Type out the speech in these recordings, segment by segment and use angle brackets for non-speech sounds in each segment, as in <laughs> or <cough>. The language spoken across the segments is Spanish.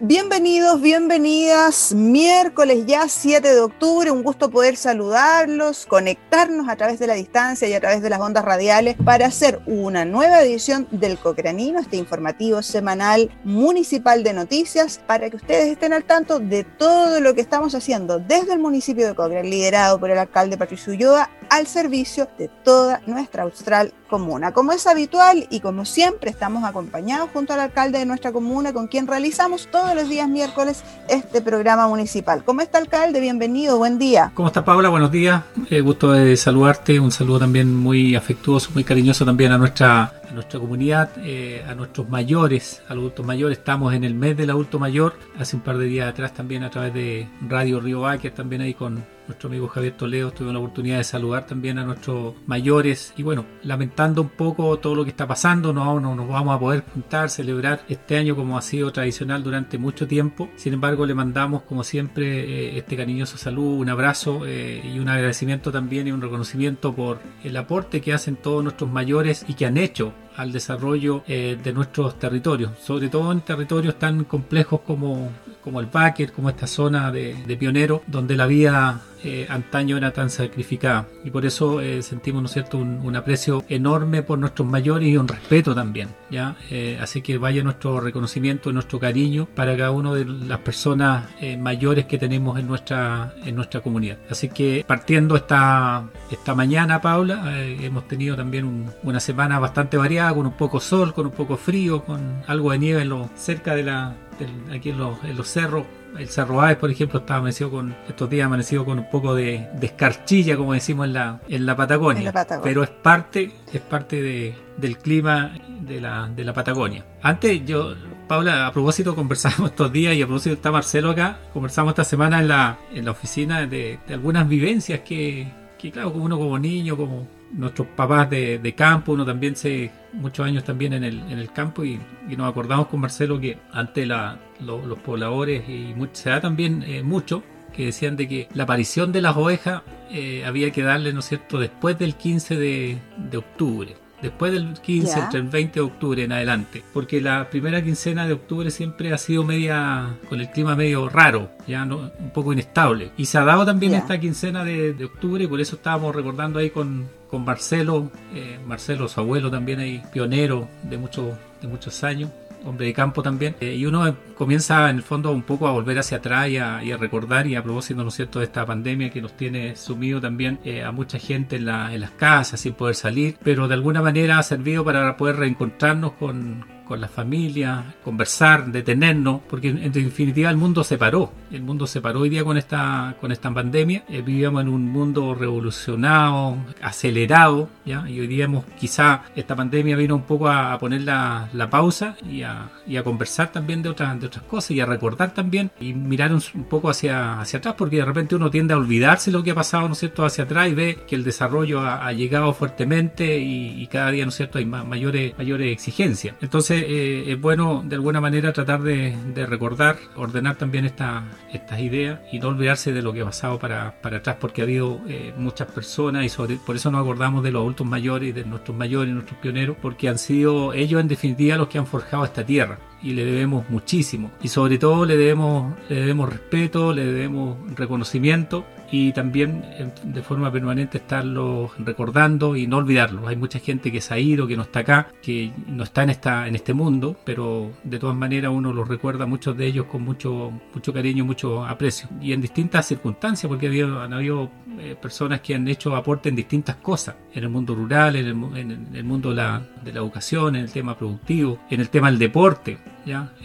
Bienvenidos, bienvenidas. Miércoles ya 7 de octubre, un gusto poder saludarlos, conectarnos a través de la distancia y a través de las ondas radiales para hacer una nueva edición del Cocranino, este informativo semanal municipal de noticias, para que ustedes estén al tanto de todo lo que estamos haciendo desde el municipio de Cochrane, liderado por el alcalde Patricio Ulloa, al servicio de toda nuestra austral comuna. Como es habitual y como siempre estamos acompañados junto al alcalde de nuestra comuna con quien realizamos todos los días miércoles este programa municipal. ¿Cómo está alcalde? Bienvenido, buen día. ¿Cómo está Paula? Buenos días. Eh, gusto de saludarte. Un saludo también muy afectuoso, muy cariñoso también a nuestra nuestra comunidad, eh, a nuestros mayores, a los adultos mayores. Estamos en el mes del adulto mayor. Hace un par de días atrás también a través de Radio Río Báquer, también ahí con nuestro amigo Javier Toledo, tuve la oportunidad de saludar también a nuestros mayores y bueno, lamentando un poco todo lo que está pasando, no, no nos vamos a poder juntar, celebrar este año como ha sido tradicional durante mucho tiempo. Sin embargo, le mandamos como siempre eh, este cariñoso saludo, un abrazo eh, y un agradecimiento también y un reconocimiento por el aporte que hacen todos nuestros mayores y que han hecho al desarrollo eh, de nuestros territorios, sobre todo en territorios tan complejos como, como el Báquer, como esta zona de, de pionero, donde la vida eh, antaño era tan sacrificada. Y por eso eh, sentimos, ¿no es cierto?, un, aprecio enorme por nuestros mayores y un respeto también, ¿ya? Eh, así que vaya nuestro reconocimiento, nuestro cariño para cada una de las personas mayores que tenemos en nuestra, en nuestra comunidad. Así que partiendo esta, esta mañana, Paula, hemos tenido también una semana bastante variada, con un poco sol, con un poco frío, con algo de nieve en lo, cerca de la, aquí en los, en los cerros el Cerro Aves, por ejemplo, está amanecido con, estos días amanecido con un poco de, escarchilla, como decimos en la, en la Patagonia. Pero es parte, es parte de, del clima de la, de la Patagonia. Antes yo, Paula, a propósito conversamos <laughs> estos días y a propósito está Marcelo acá, conversamos esta semana en la, en la oficina de, de algunas vivencias que, que claro, como uno como niño, como nuestros papás de, de, campo, uno también se, muchos años también en el, en el campo y, nos acordamos con Marcelo que ante la, los pobladores y se da también eh, mucho que decían de que la aparición de las ovejas eh, había que darle, ¿no es cierto?, después del 15 de, de octubre después del 15, entre el 20 de octubre en adelante, porque la primera quincena de octubre siempre ha sido media, con el clima medio raro, ya no, un poco inestable. Y se ha dado también esta quincena de, de, octubre, y por eso estábamos recordando ahí con, con Marcelo, eh, Marcelo, su abuelo también ahí, pionero de, muchos de muchos años, hombre de campo también, eh, y uno comienza en el fondo un poco a volver hacia atrás y a, recordar y a propósito, ¿no es cierto?, de esta pandemia que nos tiene sumido también eh, a mucha gente en, en las casas sin poder salir, pero de alguna manera ha servido para poder reencontrarnos con, con la familia, conversar, detenernos, porque en, definitiva el mundo se paró. El mundo se paró hoy día con esta, con esta pandemia. Eh, vivíamos en un mundo revolucionado, acelerado, ¿ya? y hoy día hemos, quizá esta pandemia vino un poco a, poner la, la pausa y a, y a, conversar también de otras, de otras cosas y a recordar también y mirar un, poco hacia, hacia atrás, porque de repente uno tiende a olvidarse lo que ha pasado, ¿no es cierto?, hacia atrás y ve que el desarrollo ha, llegado fuertemente y, cada día, ¿no es cierto?, hay mayores, mayores exigencias. Entonces, eh, es bueno de alguna manera tratar de, recordar, ordenar también esta, estas ideas y no olvidarse de lo que ha pasado para, para atrás porque ha habido eh, muchas personas y por eso nos acordamos de los adultos mayores, de nuestros mayores, nuestros pioneros, porque han sido ellos en definitiva los que han forjado esta tierra y le debemos muchísimo. Y sobre todo le debemos, le debemos respeto, le debemos reconocimiento y también eh, de forma permanente estarlo recordando y no olvidarlo. Hay mucha gente que se ha ido, que no está acá, que no está en esta en este mundo, pero de todas maneras uno los recuerda muchos de ellos con mucho mucho cariño, mucho aprecio y en distintas circunstancias porque han habido eh, personas que han hecho aporte en distintas cosas, en el mundo rural, en el, mundo de la, de la educación, en el tema productivo, en el tema del deporte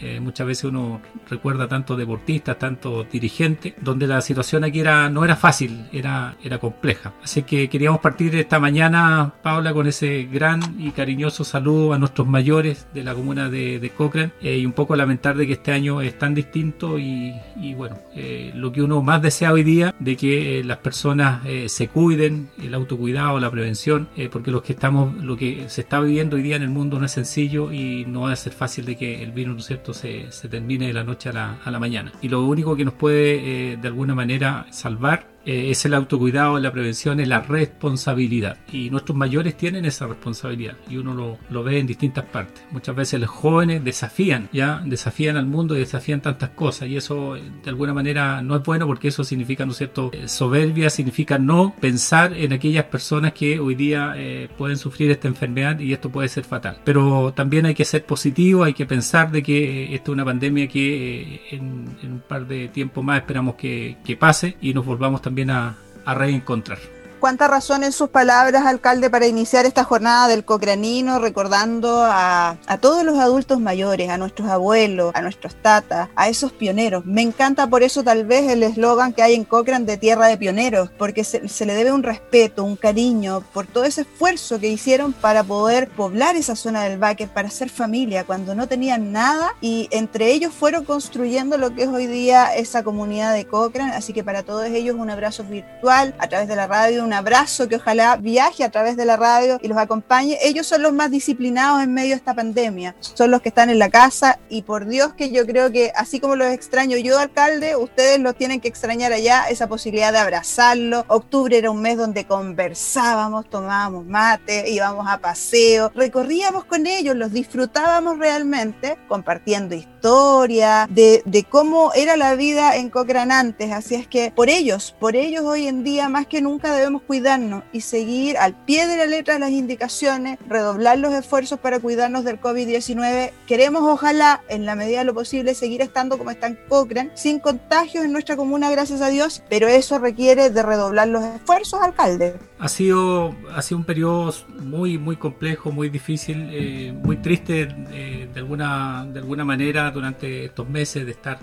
Eh, muchas veces uno recuerda tanto deportistas, tanto dirigentes, donde la situación aquí era, no era fácil, era, era compleja. Así que queríamos partir esta mañana, Paula, con ese gran y cariñoso saludo a nuestros mayores de la comuna de, de Cochrane eh, y un poco lamentar de que este año es tan distinto y, bueno, eh, lo que uno más desea hoy día, de que las personas se cuiden, el autocuidado, la prevención, porque lo que estamos, lo que se está viviendo hoy día en el mundo no es sencillo y no va a ser fácil de que el virus ¿no cierto?, se, termine de la noche a la, mañana. Y lo único que nos puede, eh, de alguna manera, salvar eh, es el autocuidado, la prevención, es la responsabilidad. Y nuestros mayores tienen esa responsabilidad y uno lo, lo, ve en distintas partes. Muchas veces los jóvenes desafían, ya desafían al mundo y desafían tantas cosas y eso de alguna manera no es bueno porque eso significa, ¿no es cierto?, eh, soberbia, significa no pensar en aquellas personas que hoy día eh, pueden sufrir esta enfermedad y esto puede ser fatal. Pero también hay que ser positivo, hay que pensar de que esta es una pandemia que en, un par de tiempo más esperamos que, que pase y nos volvamos también también a, a reencontrar cuánta razón en sus palabras, alcalde, para iniciar esta jornada del Cocranino, recordando a, todos los adultos mayores, a nuestros abuelos, a nuestros tatas, a esos pioneros. Me encanta por eso tal vez el eslogan que hay en Cochrane de Tierra de Pioneros, porque se, le debe un respeto, un cariño por todo ese esfuerzo que hicieron para poder poblar esa zona del Baque, para ser familia, cuando no tenían nada y entre ellos fueron construyendo lo que es hoy día esa comunidad de Cochrane. Así que para todos ellos un abrazo virtual a través de la radio, abrazo que ojalá viaje a través de la radio y los acompañe. Ellos son los más disciplinados en medio de esta pandemia, son los que están en la casa y por Dios que yo creo que así como los extraño yo, alcalde, ustedes los tienen que extrañar allá, esa posibilidad de abrazarlo. Octubre era un mes donde conversábamos, tomábamos mate, íbamos a paseo, recorríamos con ellos, los disfrutábamos realmente, compartiendo historia, de, de cómo era la vida en Cochrane antes. Así es que por ellos, por ellos hoy en día más que nunca debemos cuidarnos y seguir al pie de la letra las indicaciones, redoblar los esfuerzos para cuidarnos del COVID-19. Queremos, ojalá, en la medida de lo posible, seguir estando como está en Cochrane, sin contagios en nuestra comuna, gracias a Dios, pero eso requiere de redoblar los esfuerzos, alcalde. Ha sido, ha sido un periodo muy, muy complejo, muy difícil, eh, muy triste eh, de, alguna, de alguna manera durante estos meses de estar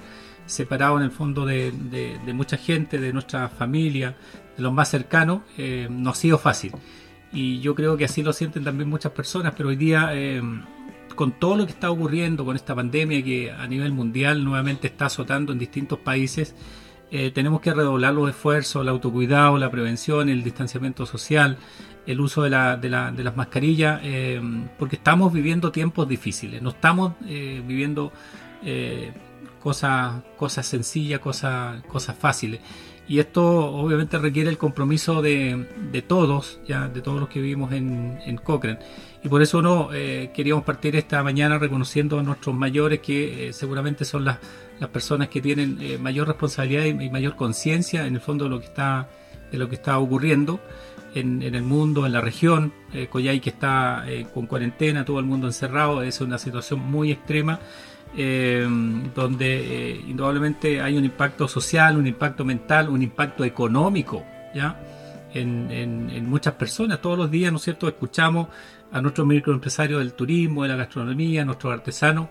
separado en el fondo de, mucha gente, de nuestra familia, de los más cercanos, eh, no ha sido fácil. Y yo creo que así lo sienten también muchas personas, pero hoy día, eh, con todo lo que está ocurriendo, con esta pandemia que a nivel mundial nuevamente está azotando en distintos países, eh, tenemos que redoblar los esfuerzos, el autocuidado, la prevención, el distanciamiento social, el uso de, la, de, la, de las mascarillas, porque estamos viviendo tiempos difíciles, no estamos viviendo cosas, sencillas, cosas, fáciles. Y esto obviamente requiere el compromiso de, todos, ya de todos los que vivimos en Cochrane. Y por eso no eh, queríamos partir esta mañana reconociendo a nuestros mayores que eh, seguramente son las, las personas que tienen eh, mayor responsabilidad y, mayor conciencia en el fondo de lo que está, de lo que está ocurriendo en, en el mundo, en la región. Coyay que está con cuarentena, todo el mundo encerrado, es una situación muy extrema eh, donde eh, indudablemente hay un impacto social, un impacto mental, un impacto económico, ¿ya? En, muchas personas. Todos los días, ¿no es cierto?, escuchamos a nuestros microempresarios del turismo, de la gastronomía, a nuestros artesanos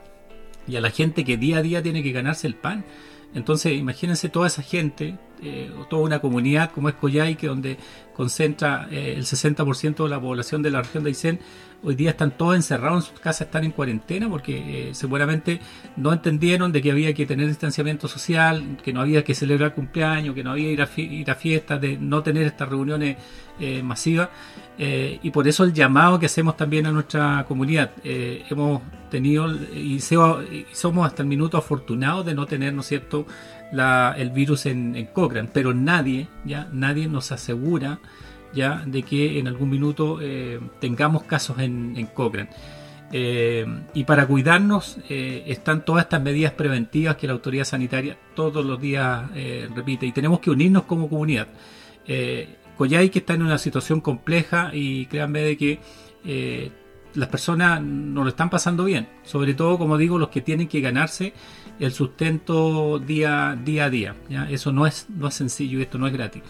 y a la gente que día a día tiene que ganarse el pan. Entonces, imagínense toda esa gente, eh, toda una comunidad como es Coyhaique, donde concentra eh, el 60% de la población de la región de Aysén, hoy día están todos encerrados en sus casas, están en cuarentena porque eh, seguramente no entendieron de que había que tener distanciamiento social, que no había que celebrar cumpleaños, que no había que ir a, fiestas, de no tener estas reuniones eh, masivas. Y por eso el llamado que hacemos también a nuestra comunidad. hemos tenido y, somos hasta el minuto afortunados de no tener, ¿no es cierto?, el virus en, en Cochrane, pero nadie, ya, nadie nos asegura ya de que en algún minuto eh, tengamos casos en, en Cochrane. Eh, y para cuidarnos eh, están todas estas medidas preventivas que la autoridad sanitaria todos los días repite y tenemos que unirnos como comunidad. Eh, que está en una situación compleja y créanme de que las personas no lo están pasando bien, sobre todo como digo los que tienen que ganarse el sustento día, día a día. Eso no es, no es sencillo y esto no es gratis.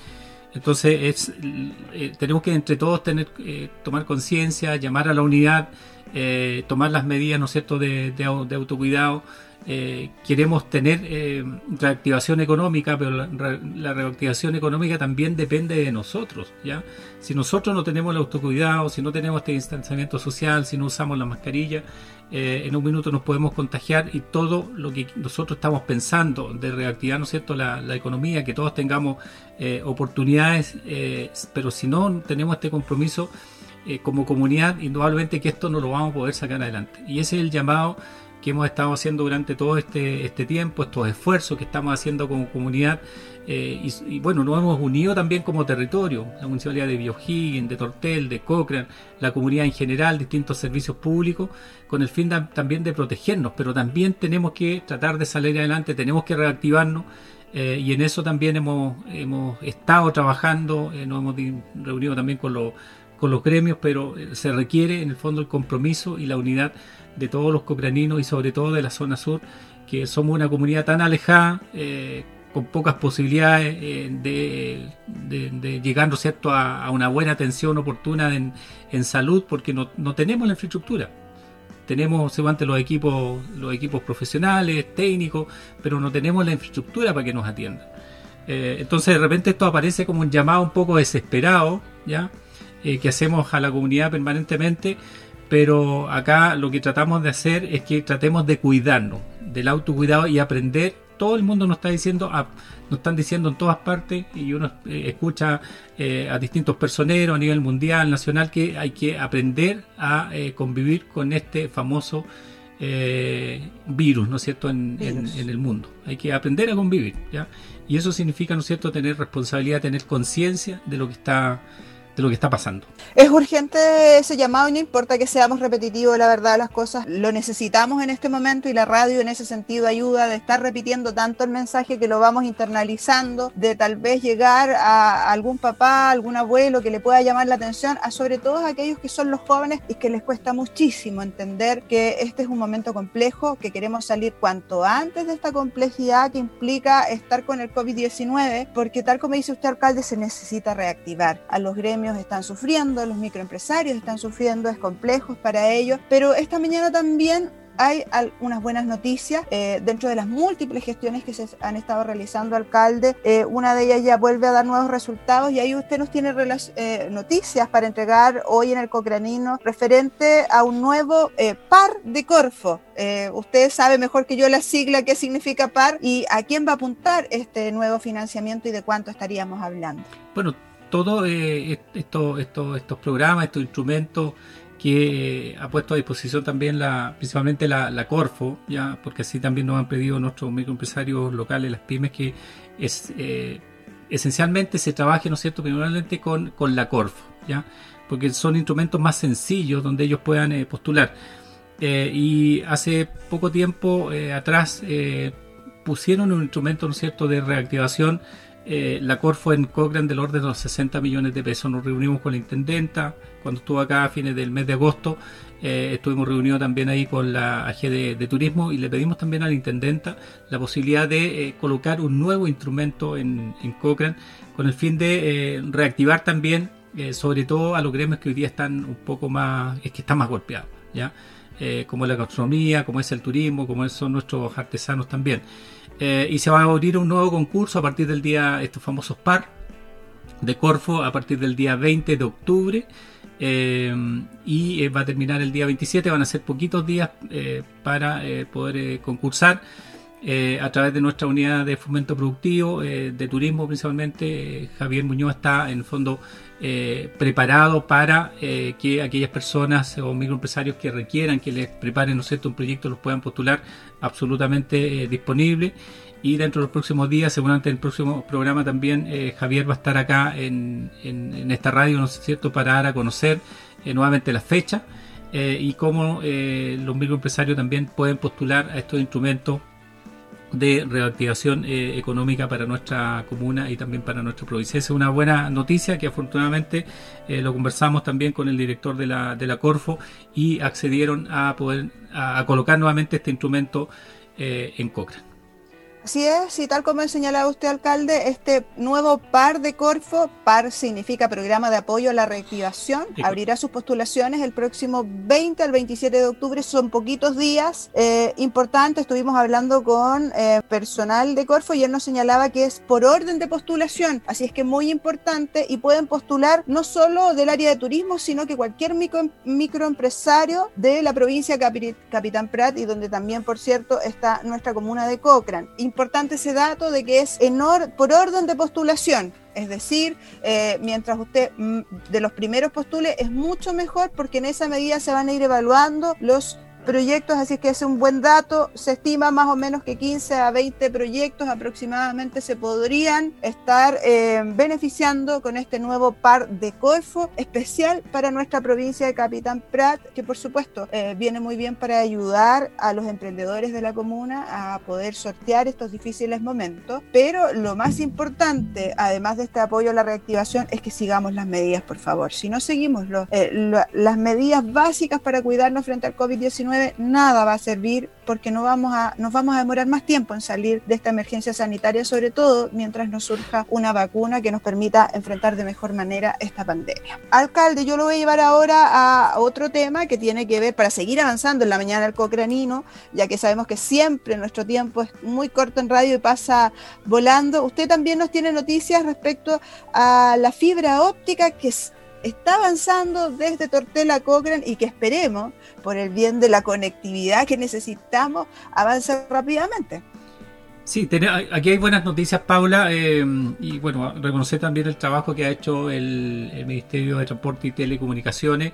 Entonces es, eh, tenemos que entre todos tener, eh, tomar conciencia, llamar a la unidad, eh, tomar las medidas, ¿no cierto?, de, de, autocuidado. queremos tener reactivación económica, pero la, reactivación económica también depende de nosotros, ¿ya? Si nosotros no tenemos el autocuidado, si no tenemos este distanciamiento social, si no usamos la mascarilla, eh, en un minuto nos podemos contagiar y todo lo que nosotros estamos pensando de reactivar ¿no es cierto? La, economía, que todos tengamos eh, oportunidades, eh, pero si no tenemos este compromiso como comunidad, indudablemente que esto no lo vamos a poder sacar adelante. Y ese es el llamado que hemos estado haciendo durante todo este, este tiempo, estos esfuerzos que estamos haciendo como comunidad. Eh, y, bueno, nos hemos unido también como territorio, la municipalidad de Biohiggen, de Tortel, de Cochrane, la comunidad en general, distintos servicios públicos, con el fin también de protegernos, pero también tenemos que tratar de salir adelante, tenemos que reactivarnos. Eh, y en eso también hemos, hemos estado trabajando, eh, nos hemos reunido también con, con los gremios, pero se requiere en el fondo el compromiso y la unidad de todos los cocraninos y sobre todo de la zona sur, que somos una comunidad tan alejada, eh, con pocas posibilidades eh, de, llegar cierto? A, una buena atención oportuna en, salud, porque no, tenemos la infraestructura. Tenemos seguramente los equipos, los equipos profesionales, técnicos, pero no tenemos la infraestructura para que nos atiendan. Eh, entonces de repente esto aparece como un llamado un poco desesperado, ¿ya? Que hacemos a la comunidad permanentemente pero acá lo que tratamos de hacer es que tratemos de cuidarnos, del autocuidado y aprender. Todo el mundo nos está diciendo, nos están diciendo en todas partes, y uno eh, escucha eh, a distintos personeros a nivel mundial, nacional, que hay que aprender a eh, convivir con este famoso virus, ¿no es cierto?, en, en, el mundo. Hay que aprender a convivir, ¿ya? Y eso significa, ¿no es cierto?, tener responsabilidad, tener conciencia de lo que está lo que está pasando. Es urgente ese llamado y no importa que seamos repetitivos, la verdad las cosas lo necesitamos en este momento y la radio en ese sentido ayuda de estar repitiendo tanto el mensaje que lo vamos internalizando, de tal vez llegar a algún papá, algún abuelo que le pueda llamar la atención, a sobre todo a aquellos que son los jóvenes y que les cuesta muchísimo entender que este es un momento complejo, que queremos salir cuanto antes de esta complejidad que implica estar con el COVID-19, porque tal como dice usted, alcalde, se necesita reactivar a los gremios están sufriendo, los microempresarios están sufriendo, es complejo para ellos, pero esta mañana también hay algunas buenas noticias eh, dentro de las múltiples gestiones que se han estado realizando, alcalde. Eh, una de ellas ya vuelve a dar nuevos resultados y ahí usted nos tiene eh, noticias para entregar hoy en el Cocranino referente a un nuevo par de Corfo. usted sabe mejor que yo la sigla qué significa par y a quién va a apuntar este nuevo financiamiento y de cuánto estaríamos hablando. Bueno, todos eh, estos programas, estos instrumentos que ha puesto a disposición también la, principalmente la, Corfo, ya porque así también nos han pedido nuestros microempresarios locales, las pymes, que es eh, esencialmente se trabaje, ¿no es cierto?, primeramente con, con la Corfo, ya, porque son instrumentos más sencillos donde ellos puedan eh, postular. y hace poco tiempo atrás pusieron un instrumento, ¿no es cierto?, de reactivación eh, la Corfo en Cochrane del orden de los 60 millones de pesos. Nos reunimos con la intendenta cuando estuvo acá a fines del mes de agosto. Eh, estuvimos reunidos también ahí con la AG de, Turismo y le pedimos también a la intendenta la posibilidad de eh, colocar un nuevo instrumento en, en, Cochrane con el fin de reactivar también, sobre todo a los gremios que hoy día están un poco más, es que están más golpeados, ¿ya? como la gastronomía, como es el turismo, como son nuestros artesanos también. Eh, y se va a abrir un nuevo concurso a partir del día, estos famosos PAR de Corfo, a partir del día 20 de octubre. Eh, y eh, va a terminar el día 27, van a ser poquitos días para poder concursar a través de nuestra unidad de fomento productivo, de turismo principalmente. Javier Muñoz está en fondo eh, preparado para eh, que aquellas personas o microempresarios que requieran que les preparen ¿no un proyecto los puedan postular absolutamente eh, disponible. Y dentro de los próximos días, seguramente en el próximo programa también Javier va a estar acá en, esta radio, ¿no cierto?, para dar a conocer nuevamente la fecha y cómo los microempresarios también pueden postular a estos instrumentos de reactivación eh, económica para nuestra comuna y también para nuestra provincia. es una buena noticia que afortunadamente eh, lo conversamos también con el director de la, de la Corfo y accedieron a poder a, colocar nuevamente este instrumento eh, en Cochrane. Así es, y tal como señalaba usted, alcalde, este nuevo par de Corfo, par significa Programa de Apoyo a la Reactivación, abrirá sus postulaciones el próximo 20 al 27 de octubre, son poquitos días. Eh, importante, estuvimos hablando con eh, personal de Corfo y él nos señalaba que es por orden de postulación, así es que muy importante y pueden postular no solo del área de turismo, sino que cualquier micro, microempresario de la provincia Capitán Prat y donde también, por cierto, está nuestra comuna de Cochrane importante ese dato de que es en por orden de postulación. Es decir, eh, mientras usted mm, de los primeros postule es mucho mejor porque en esa medida se van a ir evaluando los proyectos, así que es un buen dato. Se estima más o menos que 15 a 20 proyectos aproximadamente se podrían estar eh, beneficiando con este nuevo par de Colfo especial para nuestra provincia de Capitán Prat, que por supuesto eh, viene muy bien para ayudar a los emprendedores de la comuna a poder sortear estos difíciles momentos. Pero lo más importante, además de este apoyo a la reactivación, es que sigamos las medidas, por favor. Si no seguimos eh, las medidas básicas para cuidarnos frente al COVID-19, nada va a servir porque no vamos a, nos vamos a demorar más tiempo en salir de esta emergencia sanitaria, sobre todo mientras nos surja una vacuna que nos permita enfrentar de mejor manera esta pandemia. Alcalde, yo lo voy a llevar ahora a otro tema que tiene que ver, para seguir avanzando en la mañana del cocranino, ya que sabemos que siempre nuestro tiempo es muy corto en radio y pasa volando. Usted también nos tiene noticias respecto a la fibra óptica que está avanzando desde Tortela Cochrane y que esperemos, por el bien de la conectividad que necesitamos, avance rápidamente. Sí, aquí hay buenas noticias, Paula, eh, y bueno, reconocer también el trabajo que ha hecho el, Ministerio de Transporte y Telecomunicaciones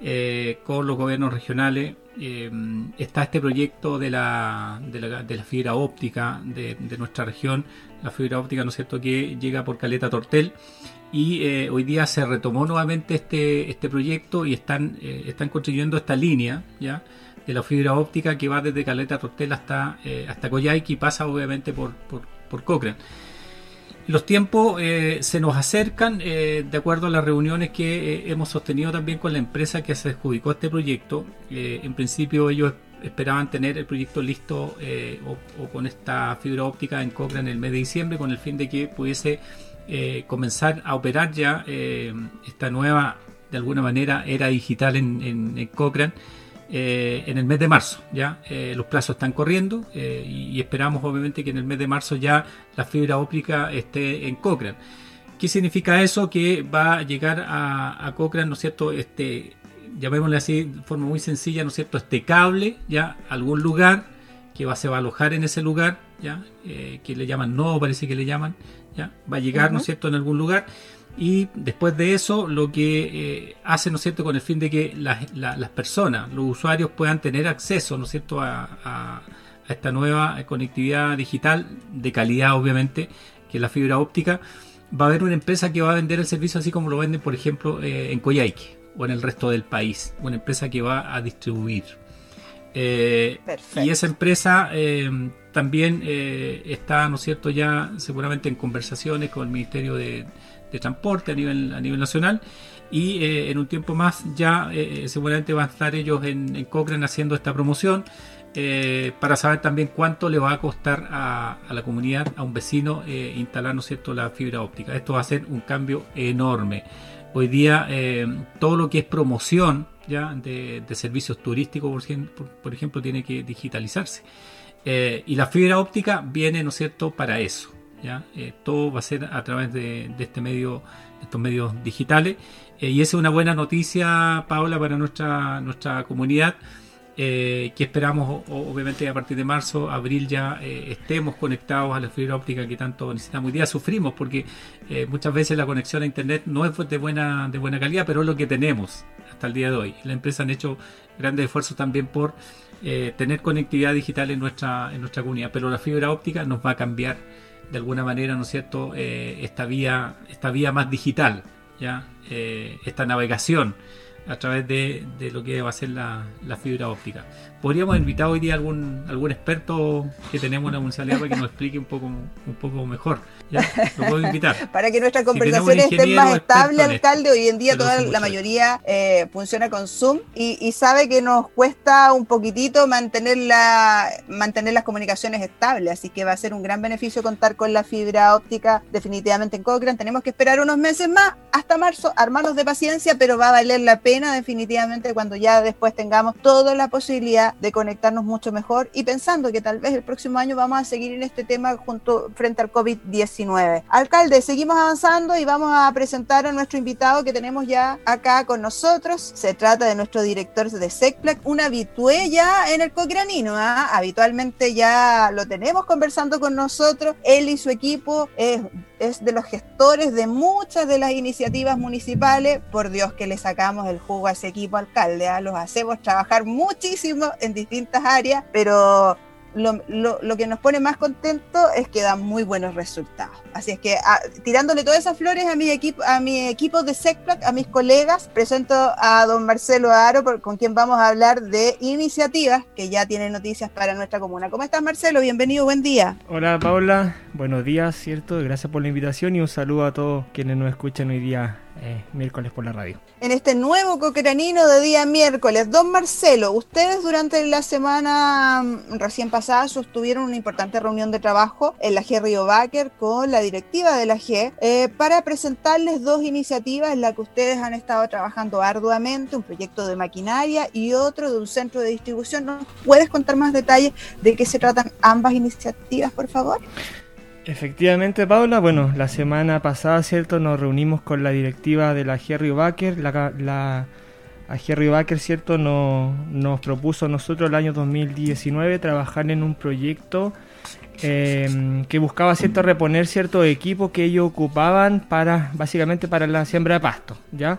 eh, con los gobiernos regionales. Eh, está este proyecto de la, de la, de la fibra óptica de, de, nuestra región, la fibra óptica, ¿no es cierto?, que llega por Caleta Tortel y eh, hoy día se retomó nuevamente este, este proyecto y están, eh, están construyendo esta línea ya de la fibra óptica que va desde Caleta Tortel hasta, eh, hasta Coyhaique y pasa obviamente por, por, por Cochrane. Los tiempos se nos acercan de acuerdo a las reuniones que hemos sostenido también con la empresa que se adjudicó este proyecto. en principio ellos esperaban tener el proyecto listo o, o, con esta fibra óptica en Cochrane en el mes de diciembre con el fin de que pudiese eh, comenzar a operar ya eh, esta nueva, de alguna manera, era digital en, en, Cochrane eh, en el mes de marzo. Ya los plazos están corriendo y, esperamos, obviamente, que en el mes de marzo ya la fibra óptica esté en Cochrane. ¿Qué significa eso? Que va a llegar a, a Cochrane, ¿no es cierto? Este, llamémosle así de forma muy sencilla, ¿no es cierto? Este cable, ya, algún lugar que va, se va a alojar en ese lugar, ya, que le llaman no, parece que le llaman, Va a llegar, ¿no es cierto?, en algún lugar. Y después de eso, lo que eh, hace, ¿no es cierto?, con el fin de que las, personas, los usuarios puedan tener acceso, ¿no es cierto?, a, esta nueva conectividad digital de calidad, obviamente, que es la fibra óptica, va a haber una empresa que va a vender el servicio así como lo venden, por ejemplo, eh, en Coyhaique o en el resto del país. Una empresa que va a distribuir. Eh, y esa empresa también eh, está, ¿no es cierto?, ya seguramente en conversaciones con el Ministerio de, Transporte a nivel, a nivel nacional y eh, en un tiempo más ya eh, seguramente van a estar ellos en, en Cochrane haciendo esta promoción para saber también cuánto le va a costar a, la comunidad, a un vecino, instalar, ¿no cierto?, la fibra óptica. Esto va a ser un cambio enorme. Hoy día todo lo que es promoción ya de, servicios turísticos, por ejemplo, por ejemplo, tiene que digitalizarse. Eh, y la fibra óptica viene, ¿no cierto?, para eso. ¿Ya? Eh, todo va a ser a través de, este medio, estos medios digitales. Eh, y esa es una buena noticia, Paula, para nuestra, nuestra comunidad. que esperamos, obviamente, a partir de marzo, abril ya estemos conectados a la fibra óptica que tanto necesitamos. Hoy día sufrimos porque muchas veces la conexión a Internet no es de buena, de buena calidad, pero es lo que tenemos hasta el día de hoy. La empresa han hecho grandes esfuerzos también por eh, tener conectividad digital en nuestra, en nuestra comunidad, pero la fibra óptica nos va a cambiar de alguna manera, ¿no es cierto?, eh, esta, vía, esta vía más digital, ¿ya? Eh, esta navegación a través de, lo que va a ser la, fibra óptica. Podríamos invitar hoy día algún, algún experto que tenemos en la municipalidad para que nos explique un poco, un poco mejor. ¿Ya? Lo puedo invitar. <laughs> para que nuestras conversaciones estén más estables, alcalde. Hoy en día toda la mayoría eh, funciona con Zoom y, sabe que nos cuesta un poquitito mantener, la, mantener las comunicaciones estables, así que va a ser un gran beneficio contar con la fibra óptica definitivamente en Cochrane. Tenemos que esperar unos meses más hasta marzo, armarnos de paciencia, pero va a valer la pena definitivamente cuando ya después tengamos toda la posibilidad de conectarnos mucho mejor y pensando que tal vez el próximo año vamos a seguir en este tema junto frente al COVID-19. Alcalde, seguimos avanzando y vamos a presentar a nuestro invitado que tenemos ya acá con nosotros. Se trata de nuestro director de SECPLAC, una habitué ya en el Cocranino. ¿ah? Habitualmente ya lo tenemos conversando con nosotros. Él y su equipo es es de los gestores de muchas de las iniciativas municipales. Por Dios que le sacamos el jugo a ese equipo alcalde, ¿ah? los hacemos trabajar muchísimo en distintas áreas, pero lo, que nos pone más contento es que dan muy buenos resultados. Así es que ah, tirándole todas esas flores a mi equipo, a mi equipo de SECPLAC, a mis colegas, presento a don Marcelo Aro, con quien vamos a hablar de iniciativas que ya tienen noticias para nuestra comuna. ¿Cómo estás, Marcelo? Bienvenido, buen día. Hola, Paula. Buenos días, ¿cierto? Gracias por la invitación y un saludo a todos quienes nos escuchan hoy día eh, miércoles por la radio. En este nuevo coqueranino de día miércoles, don Marcelo, ustedes durante la semana mm, recién pasada sostuvieron una importante reunión de trabajo en la G Río Baker con la directiva de la G eh, para presentarles dos iniciativas en las que ustedes han estado trabajando arduamente, un proyecto de maquinaria y otro de un centro de distribución. ¿Nos puedes contar más detalles de qué se tratan ambas iniciativas, por favor? Efectivamente, Paula. Bueno, la semana pasada, ¿cierto? Nos reunimos con la directiva de la Jerry Baker. La, la, Jerry Baker, ¿cierto? Nos, nos propuso a nosotros el año 2019 trabajar en un proyecto em, que buscaba, ¿cierto? Reponer ciertos equipos que ellos ocupaban para, básicamente, para la siembra de pasto, ¿ya?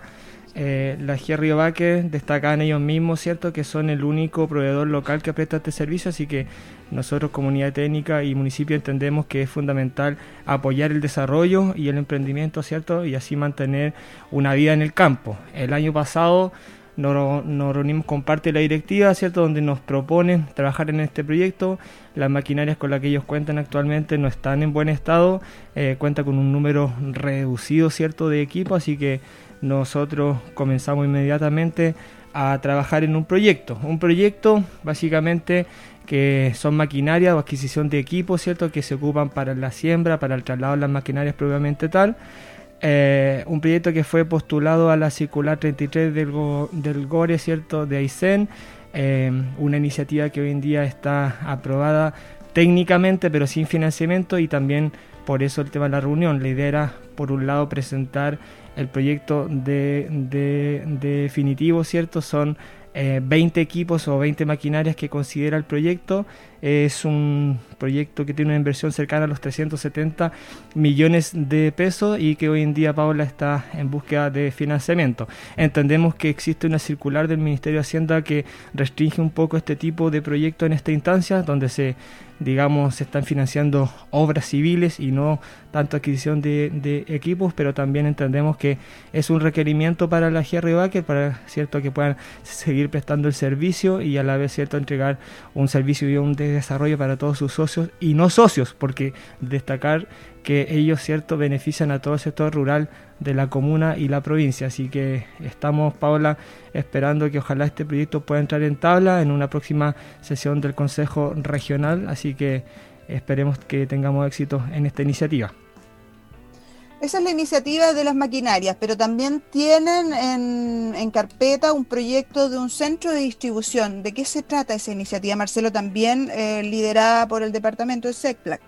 Eh, la Jerry Baker destacan ellos mismos, ¿cierto? Que son el único proveedor local que presta este servicio, así que nosotros, comunidad técnica y municipio, entendemos que es fundamental apoyar el desarrollo y el emprendimiento, ¿cierto? Y así mantener una vida en el campo. El año pasado nos, reunimos con parte de la directiva, ¿cierto? Donde nos proponen trabajar en este proyecto. Las maquinarias con las que ellos cuentan actualmente no están en buen estado, eh, cuenta con un número reducido, ¿cierto? De equipo, así que nosotros comenzamos inmediatamente a trabajar en un proyecto. Un proyecto básicamente que son maquinaria o adquisición de equipos, ¿cierto? Que se ocupan para la siembra, para el traslado de las maquinarias propiamente tal. Eh, un proyecto que fue postulado a la circular 33 del, del GORE, ¿cierto? De Aysén. Eh, una iniciativa que hoy en día está aprobada técnicamente, pero sin financiamiento y también por eso el tema de la reunión. La idea era, por un lado, presentar el proyecto de, de definitivo, ¿cierto? Son 20 eh, equipos o 20 maquinarias que considera el proyecto. Es un proyecto que tiene una inversión cercana a los 370 millones de pesos y que hoy en día Paula está en búsqueda de financiamiento. Entendemos que existe una circular del Ministerio de Hacienda que restringe un poco este tipo de proyectos en esta instancia, donde se digamos, se están financiando obras civiles y no tanto adquisición de, equipos, pero también entendemos que es un requerimiento para la GR Baker para cierto que puedan seguir prestando el servicio y a la vez cierto entregar un servicio y un desarrollo para todos sus socios y no socios, porque destacar que ellos cierto benefician a todo el sector rural de la comuna y la provincia. Así que estamos, Paula, esperando que ojalá este proyecto pueda entrar en tabla en una próxima sesión del Consejo Regional. Así que esperemos que tengamos éxito en esta iniciativa. Esa es la iniciativa de las maquinarias, pero también tienen en, carpeta un proyecto de un centro de distribución. ¿De qué se trata esa iniciativa, Marcelo? También eh, liderada por el departamento de SECPLAC.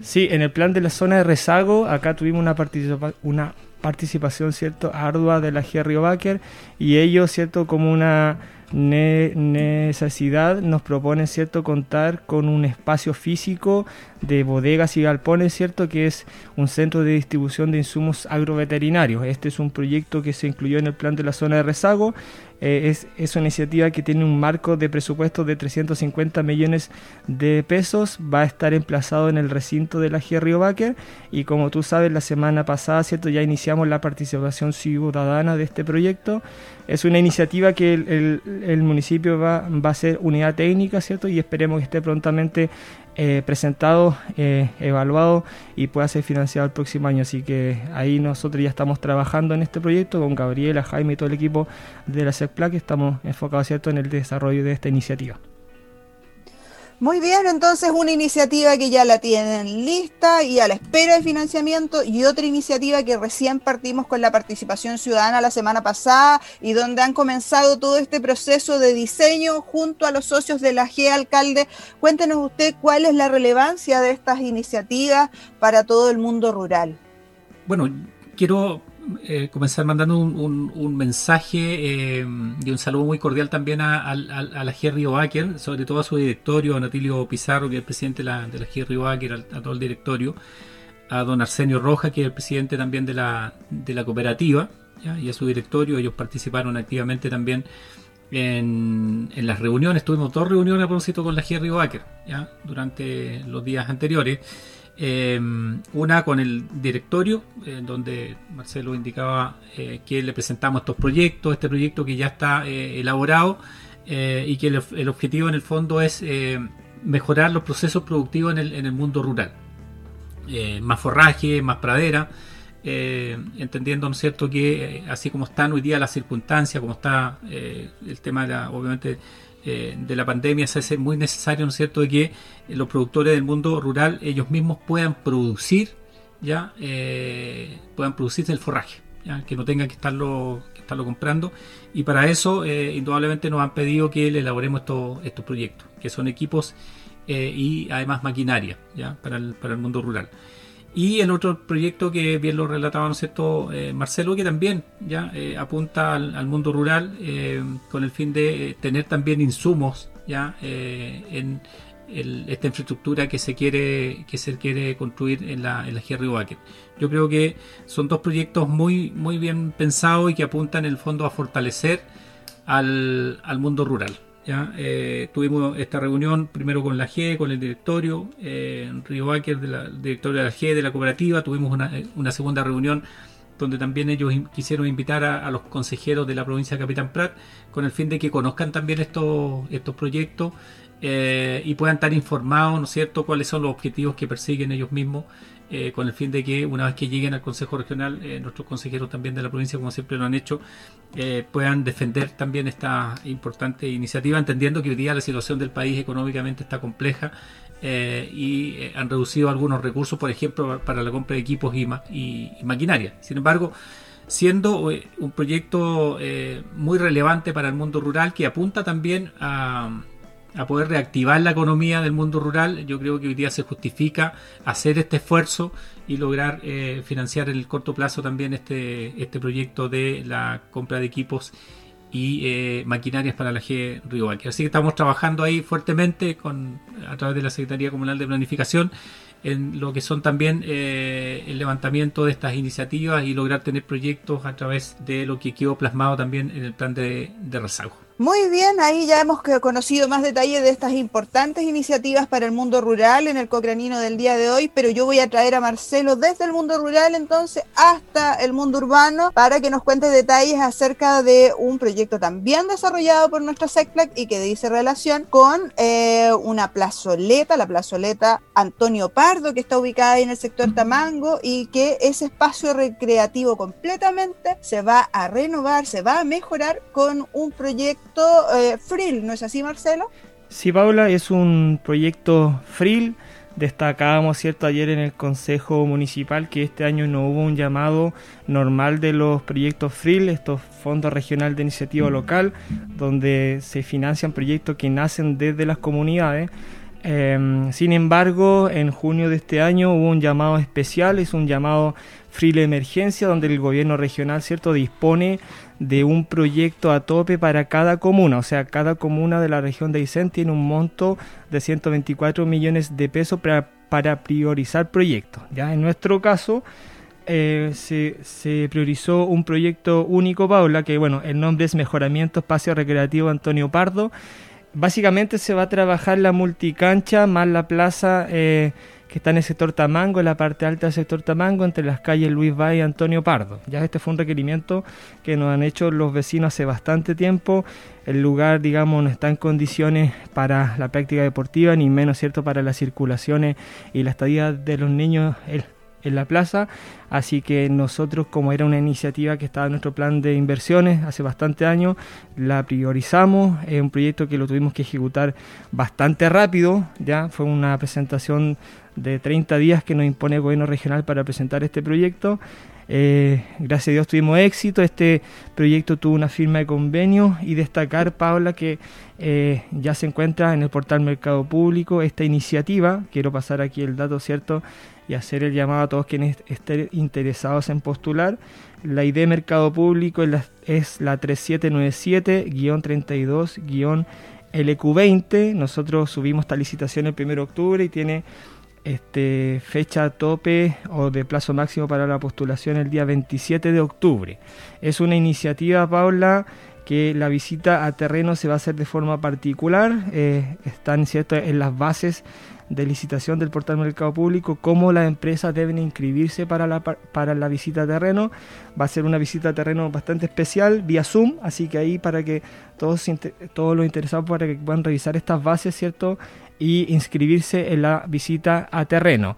Sí, en el plan de la zona de rezago, acá tuvimos una, una participación cierto ardua de la G. Baker y ellos cierto como una necesidad nos propone cierto contar con un espacio físico de bodegas y galpones cierto que es un centro de distribución de insumos agroveterinarios. Este es un proyecto que se incluyó en el plan de la zona de rezago. Eh, es, es, una iniciativa que tiene un marco de presupuesto de 350 millones de pesos. Va a estar emplazado en el recinto de la. Río Baker. Y como tú sabes la semana pasada cierto ya iniciamos la participación ciudadana de este proyecto. Es una iniciativa que el, el, municipio va, va, a ser unidad técnica, ¿cierto? Y esperemos que esté prontamente eh, presentado, eh, evaluado y pueda ser financiado el próximo año. Así que ahí nosotros ya estamos trabajando en este proyecto con Gabriela, Jaime y todo el equipo de la CEPLAC. Estamos enfocados, ¿cierto?, en el desarrollo de esta iniciativa. Muy bien, entonces una iniciativa que ya la tienen lista y a la espera de financiamiento y otra iniciativa que recién partimos con la participación ciudadana la semana pasada y donde han comenzado todo este proceso de diseño junto a los socios de la G Alcalde. Cuéntenos usted cuál es la relevancia de estas iniciativas para todo el mundo rural. Bueno, quiero eh, comenzar mandando un, mensaje eh, y un saludo muy cordial también a, la Jerry Baker, sobre todo a su directorio, a Natilio Pizarro, que es el presidente de la, de la Jerry Baker, a, todo el directorio, a don Arsenio Roja, que es el presidente también de la, de la cooperativa, y a su directorio. Ellos participaron activamente también en, las reuniones. Tuvimos dos reuniones a propósito con la Jerry Baker ¿ya? durante los días anteriores. Eh, una con el directorio, en donde Marcelo indicaba eh, que le presentamos estos proyectos, este proyecto que ya está eh, elaborado y que el, objetivo en el fondo es mejorar los procesos productivos en el, mundo rural. más forraje, más pradera, entendiendo, ¿no es cierto?, que así como están hoy día las circunstancias, como está el tema, de obviamente, eh, de la pandemia se hace muy necesario, ¿no es cierto?, de que los productores del mundo rural ellos mismos puedan producir, ya, eh, puedan producir el forraje, ¿ya? que no tengan que estarlo, estarlo comprando. Y para eso, eh, indudablemente, nos han pedido que le elaboremos estos, estos proyectos, que son equipos y además maquinaria, ya, para el, para el mundo rural. Y el otro proyecto que bien lo relataba, ¿no cierto?, eh, Marcelo, que también ya eh, apunta al, mundo rural eh, con el fin de tener también insumos ya en esta infraestructura que se quiere que se quiere construir en la, en la Yo creo que son dos proyectos muy, muy bien pensados y que apuntan en el fondo a fortalecer al, al mundo rural. ¿Ya? Eh, tuvimos esta reunión primero con la G, con el directorio, eh, Río Baker, de la, directorio de la G, de la cooperativa, tuvimos una, una segunda reunión donde también ellos quisieron invitar a, los consejeros de la provincia de Capitán Prat con el fin de que conozcan también estos, estos proyectos eh, y puedan estar informados, ¿no es cierto?, cuáles son los objetivos que persiguen ellos mismos eh, con el fin de que una vez que lleguen al Consejo Regional, eh, nuestros consejeros también de la provincia, como siempre lo han hecho, puedan defender también esta importante iniciativa, entendiendo que hoy día la situación del país económicamente está compleja y han reducido algunos recursos, por ejemplo, para la compra de equipos y maquinaria. Sin embargo, siendo un proyecto muy relevante para el mundo rural que apunta también a a poder reactivar la economía del mundo rural, yo creo que hoy día se justifica hacer este esfuerzo y lograr eh, financiar en el corto plazo también este, este proyecto de la compra de equipos y eh, maquinarias para la G Río Así que estamos trabajando ahí fuertemente con, a través de la Secretaría Comunal de Planificación en lo que son también eh, el levantamiento de estas iniciativas y lograr tener proyectos a través de lo que quedó plasmado también en el plan de, de rezago. Muy bien, ahí ya hemos conocido más detalles de estas importantes iniciativas para el mundo rural en el Cocranino del día de hoy, pero yo voy a traer a Marcelo desde el mundo rural entonces hasta el mundo urbano para que nos cuente detalles acerca de un proyecto también desarrollado por nuestra SECPLAC y que dice relación con eh, una plazoleta, la plazoleta Antonio Pardo, que está ubicada ahí en el sector Tamango y que ese espacio recreativo completamente se va a renovar, se va a mejorar con un proyecto eh, FRIL, ¿no es así, Marcelo? Sí, Paula, es un proyecto FRIL. Destacábamos, ¿cierto?, ayer en el Consejo Municipal que este año no hubo un llamado normal de los proyectos FRIL, estos fondos regional de iniciativa local, donde se financian proyectos que nacen desde las comunidades. Em, sin embargo, en junio de este año hubo un llamado especial, es un llamado FRIL Emergencia, donde el gobierno regional, ¿cierto?, dispone de un proyecto a tope para cada comuna. O sea, cada comuna de la región de Aysén tiene un monto de 124 millones de pesos para, para priorizar proyectos. Ya en nuestro caso eh, se, se, priorizó un proyecto único, Paula, que bueno, el nombre es Mejoramiento Espacio Recreativo Antonio Pardo. Básicamente se va a trabajar la multicancha más la plaza eh, que está en el sector Tamango, en la parte alta del sector Tamango, entre las calles Luis Valle y Antonio Pardo. Ya este fue un requerimiento que nos han hecho los vecinos hace bastante tiempo. El lugar, digamos, no está en condiciones para la práctica deportiva, ni menos, ¿cierto?, para las circulaciones y la estadía de los niños en la plaza. Así que nosotros, como era una iniciativa que estaba en nuestro plan de inversiones hace bastante años, la priorizamos. Es un proyecto que lo tuvimos que ejecutar bastante rápido. Ya fue una presentación de 30 días que nos impone el gobierno regional para presentar este proyecto. Eh, gracias a Dios tuvimos éxito. Este proyecto tuvo una firma de convenio y destacar, Paula, que eh, ya se encuentra en el portal Mercado Público esta iniciativa. Quiero pasar aquí el dato cierto y hacer el llamado a todos quienes estén interesados en postular. La ID Mercado Público es la, es la 3797-32-LQ20. Nosotros subimos esta licitación el 1 de octubre y tiene este, fecha tope o de plazo máximo para la postulación el día 27 de octubre. Es una iniciativa, Paula, que la visita a terreno se va a hacer de forma particular. Eh, están ¿cierto? en las bases de licitación del portal Mercado Público cómo las empresas deben inscribirse para la, para la visita a terreno. Va a ser una visita a terreno bastante especial vía Zoom, así que ahí para que todos, todos los interesados para que puedan revisar estas bases, ¿cierto? Y inscribirse en la visita a terreno.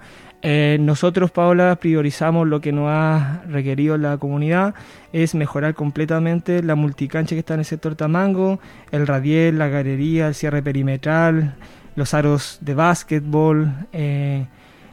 Eh, nosotros, Paola, priorizamos lo que nos ha requerido la comunidad, es mejorar completamente la multicancha que está en el sector Tamango, el radiel, la galería, el cierre perimetral, los aros de básquetbol, eh,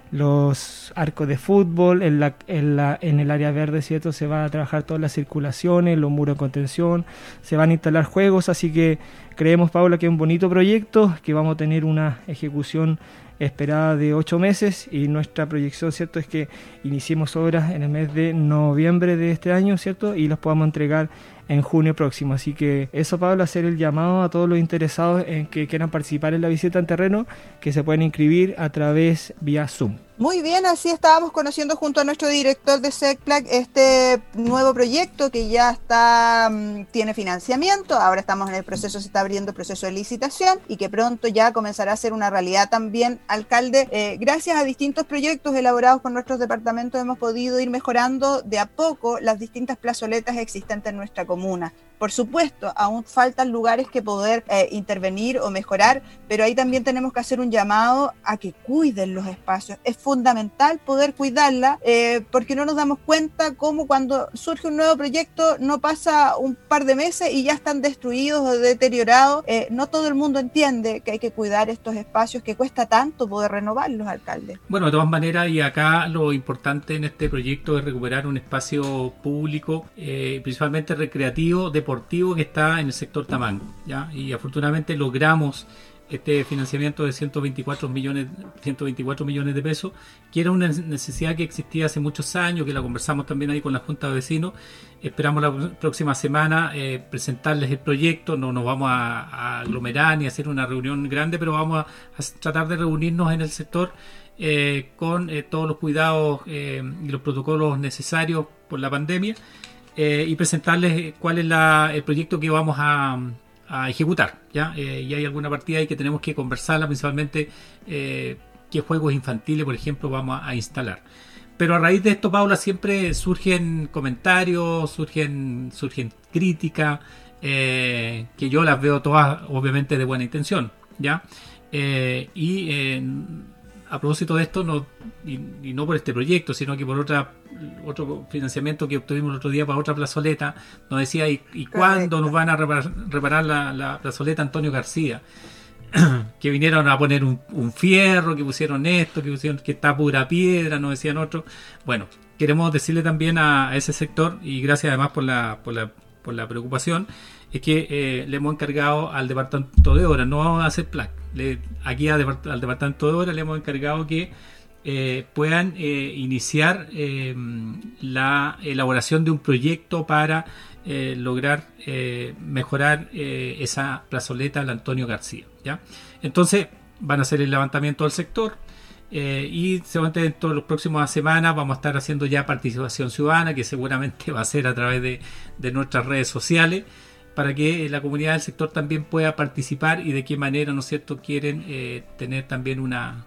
los arcos de fútbol, en, la, el área verde, ¿cierto? Se va a trabajar todas las circulaciones, los muros de contención, se van a instalar juegos, así que creemos, Paula, que es un bonito proyecto, que vamos a tener una ejecución esperada de ocho meses y nuestra proyección, ¿cierto? Es que iniciemos obras en el mes de noviembre de este año, ¿cierto? Y los podamos entregar en junio próximo. Así que eso, Pablo, hacer el llamado a todos los interesados en que quieran participar en la visita en terreno, que se pueden inscribir a través vía Zoom. Muy bien, así estábamos conociendo junto a nuestro director de SECPLAC este nuevo proyecto que ya está mm, tiene financiamiento, ahora estamos en el proceso, se está abriendo el proceso de licitación y que pronto ya comenzará a ser una realidad también, alcalde. Eh, gracias a distintos proyectos elaborados por nuestros departamentos hemos podido ir mejorando de a poco las distintas plazoletas existentes en nuestra comuna. Por supuesto, aún faltan lugares que poder eh, intervenir o mejorar, pero ahí también tenemos que hacer un llamado a que cuiden los espacios. Es fundamental poder cuidarla eh, porque no nos damos cuenta cómo cuando surge un nuevo proyecto no pasa un par de meses y ya están destruidos o deteriorados. Eh, no todo el mundo entiende que hay que cuidar estos espacios que cuesta tanto poder renovarlos, alcalde. Bueno, de todas maneras, y acá lo importante en este proyecto es recuperar un espacio público, principalmente recreativo, deportivo que está en el sector Tamango. ¿ya? Y afortunadamente logramos este financiamiento de 124 millones, 124 millones de pesos, que era una necesidad que existía hace muchos años, que la conversamos también ahí con la Junta de Vecinos. Esperamos la próxima semana eh, presentarles el proyecto, no nos vamos a, aglomerar ni a hacer una reunión grande, pero vamos a, tratar de reunirnos en el sector eh, con eh, todos los cuidados y los protocolos necesarios por la pandemia eh, y presentarles cuál es el proyecto que vamos a, ejecutar. ¿ya? Eh, y hay alguna partida ahí que tenemos que conversarla, principalmente eh, qué juegos infantiles, por ejemplo, vamos a, instalar. Pero a raíz de esto, Paula, siempre surgen comentarios, surgen, surgen críticas, que yo las veo todas, obviamente, de buena intención. ¿ya? y a propósito de esto, no, y, no por este proyecto, sino que por otra otro financiamiento que obtuvimos el otro día para otra plazoleta, nos decía, ¿y, cuándo nos van a reparar, la, plazoleta Antonio García? <clears throat> que vinieron a poner un, fierro, que pusieron esto, que pusieron que está pura piedra, nos decían otros. Bueno, queremos decirle también a, ese sector, y gracias además por la, por la, por la preocupación, es que eh, le hemos encargado al departamento de obras, no vamos a hacer aquí al departamento de obras le hemos encargado que eh, puedan eh, iniciar la elaboración de un proyecto para lograr mejorar esa plazoleta de Antonio García. ¿ya? Entonces van a hacer el levantamiento del sector, y seguramente en todas las próximas semanas vamos a estar haciendo ya participación ciudadana, que seguramente <laughs> va a ser a través de, de nuestras redes sociales para que la comunidad del sector también pueda participar y de qué manera, ¿no es cierto?, quieren eh, tener también una,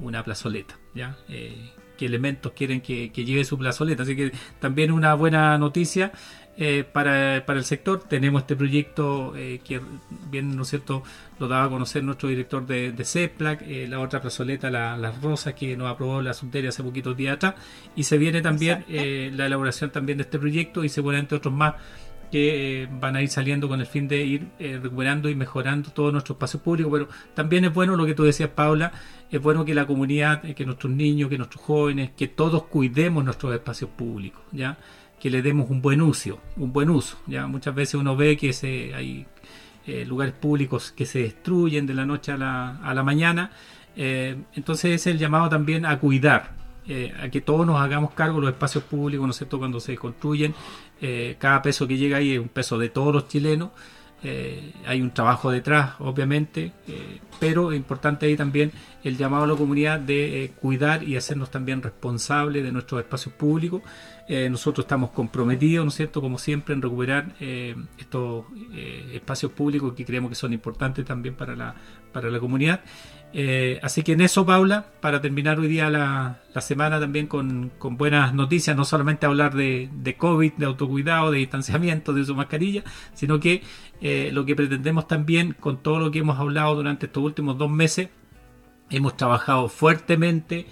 una plazoleta, ¿ya? Eh, qué elementos quieren que, lleve su plazoleta. Así que también una buena noticia eh, para, el sector. Tenemos este proyecto que bien, ¿no es cierto?, lo daba a conocer nuestro director de, de CEPLAC, la otra plazoleta, Las Rosas, que nos aprobó la Subteria hace poquitos días atrás. Y se viene también la elaboración también de este proyecto y seguramente otros más que eh, van a ir saliendo con el fin de ir eh, recuperando y mejorando todo nuestro espacio público, pero también es bueno lo que tú decías, Paula, es bueno que la comunidad, eh, que nuestros niños, que nuestros jóvenes, que todos cuidemos nuestros espacios públicos, ¿ya? Que le demos un buen uso, un buen uso, ¿ya? Muchas veces uno ve que se, hay lugares públicos que se destruyen de la noche a la, a la mañana, entonces es el llamado también a cuidar, a que todos nos hagamos cargo los espacios públicos, ¿no es cierto?, cuando se construyen, eh, cada peso que llega ahí es un peso de todos los chilenos. eh, hay un trabajo detrás, obviamente, eh, pero es importante ahí también el llamado a la comunidad de eh, cuidar y hacernos también responsables de nuestros espacios públicos. nosotros estamos comprometidos, ¿no es cierto?, como siempre, en recuperar estos espacios públicos que creemos que son importantes también para la, para la comunidad. Eh, así que en eso, Paula, para terminar hoy día la, semana también con, buenas noticias, no solamente hablar de, COVID, de autocuidado, de distanciamiento, de su mascarilla, sino que eh, lo que pretendemos también con todo lo que hemos hablado durante estos últimos dos meses, hemos trabajado fuertemente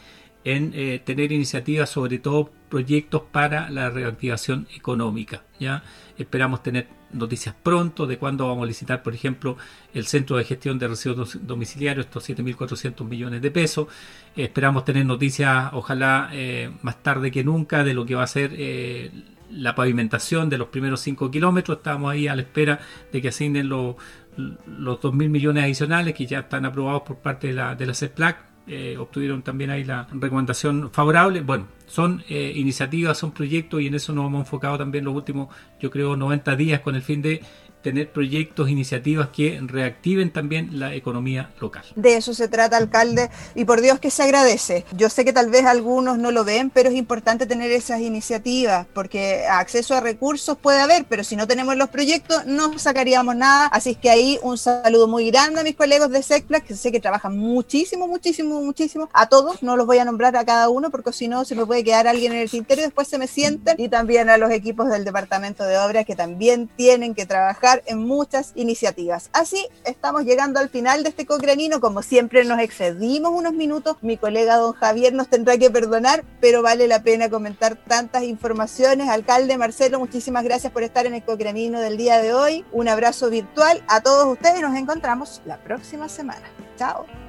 en eh, tener iniciativas, sobre todo proyectos para la reactivación económica. ¿ya? Esperamos tener noticias pronto de cuándo vamos a licitar, por ejemplo, el Centro de Gestión de Residuos Domiciliarios, estos 7.400 millones de pesos. esperamos tener noticias, ojalá eh, más tarde que nunca, de lo que va a ser eh, la pavimentación de los primeros 5 kilómetros. Estamos ahí a la espera de que asignen los, los 2.000 millones adicionales que ya están aprobados por parte de la, de la CEPLAC eh, obtuvieron también ahí la recomendación favorable. Bueno, son eh, iniciativas, son proyectos y en eso nos hemos enfocado también los últimos, yo creo, 90 días con el fin de tener proyectos, iniciativas que reactiven también la economía local. De eso se trata, alcalde, y por Dios que se agradece. Yo sé que tal vez algunos no lo ven, pero es importante tener esas iniciativas, porque acceso a recursos puede haber, pero si no tenemos los proyectos no sacaríamos nada. Así que ahí un saludo muy grande a mis colegas de SECPLAS, que sé que trabajan muchísimo, muchísimo, muchísimo. A todos, no los voy a nombrar a cada uno, porque si no se me puede quedar alguien en el tintero y después se me sienten. Y también a los equipos del Departamento de Obras que también tienen que trabajar en muchas iniciativas. Así estamos llegando al final de este cocranino. Como siempre nos excedimos unos minutos. Mi colega don Javier nos tendrá que perdonar, pero vale la pena comentar tantas informaciones. Alcalde Marcelo, muchísimas gracias por estar en el cocranino del día de hoy. Un abrazo virtual a todos ustedes y nos encontramos la próxima semana. Chao.